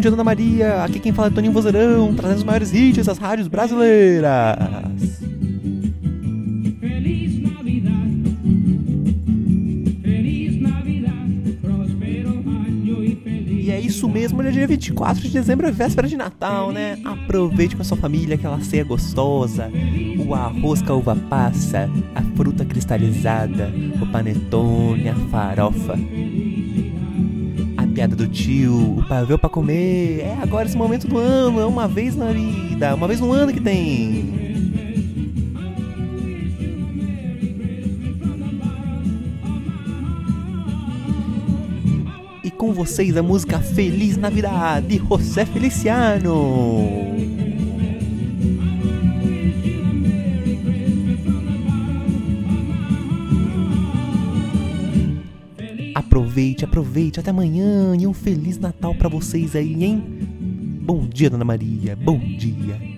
dia, Dona Maria. Aqui quem fala é Toninho Vozeirão, trazendo os maiores hits das rádios brasileiras. Feliz Navidad, feliz Navidad, próspero año y feliz. E é isso mesmo, hoje é dia 24 de dezembro, é véspera de Natal, né? Aproveite com a sua família aquela ceia gostosa, o arroz com a uva passa, a fruta cristalizada, o panetone, a farofa. Piada do tio, o pavê pra comer. É agora esse momento do ano, é uma vez na vida, uma vez no ano que tem. E com vocês a música Feliz Navidad de José Feliciano. Aproveite, aproveite, até amanhã e um Feliz Natal pra vocês aí, hein? Bom dia, Dona Maria, bom dia.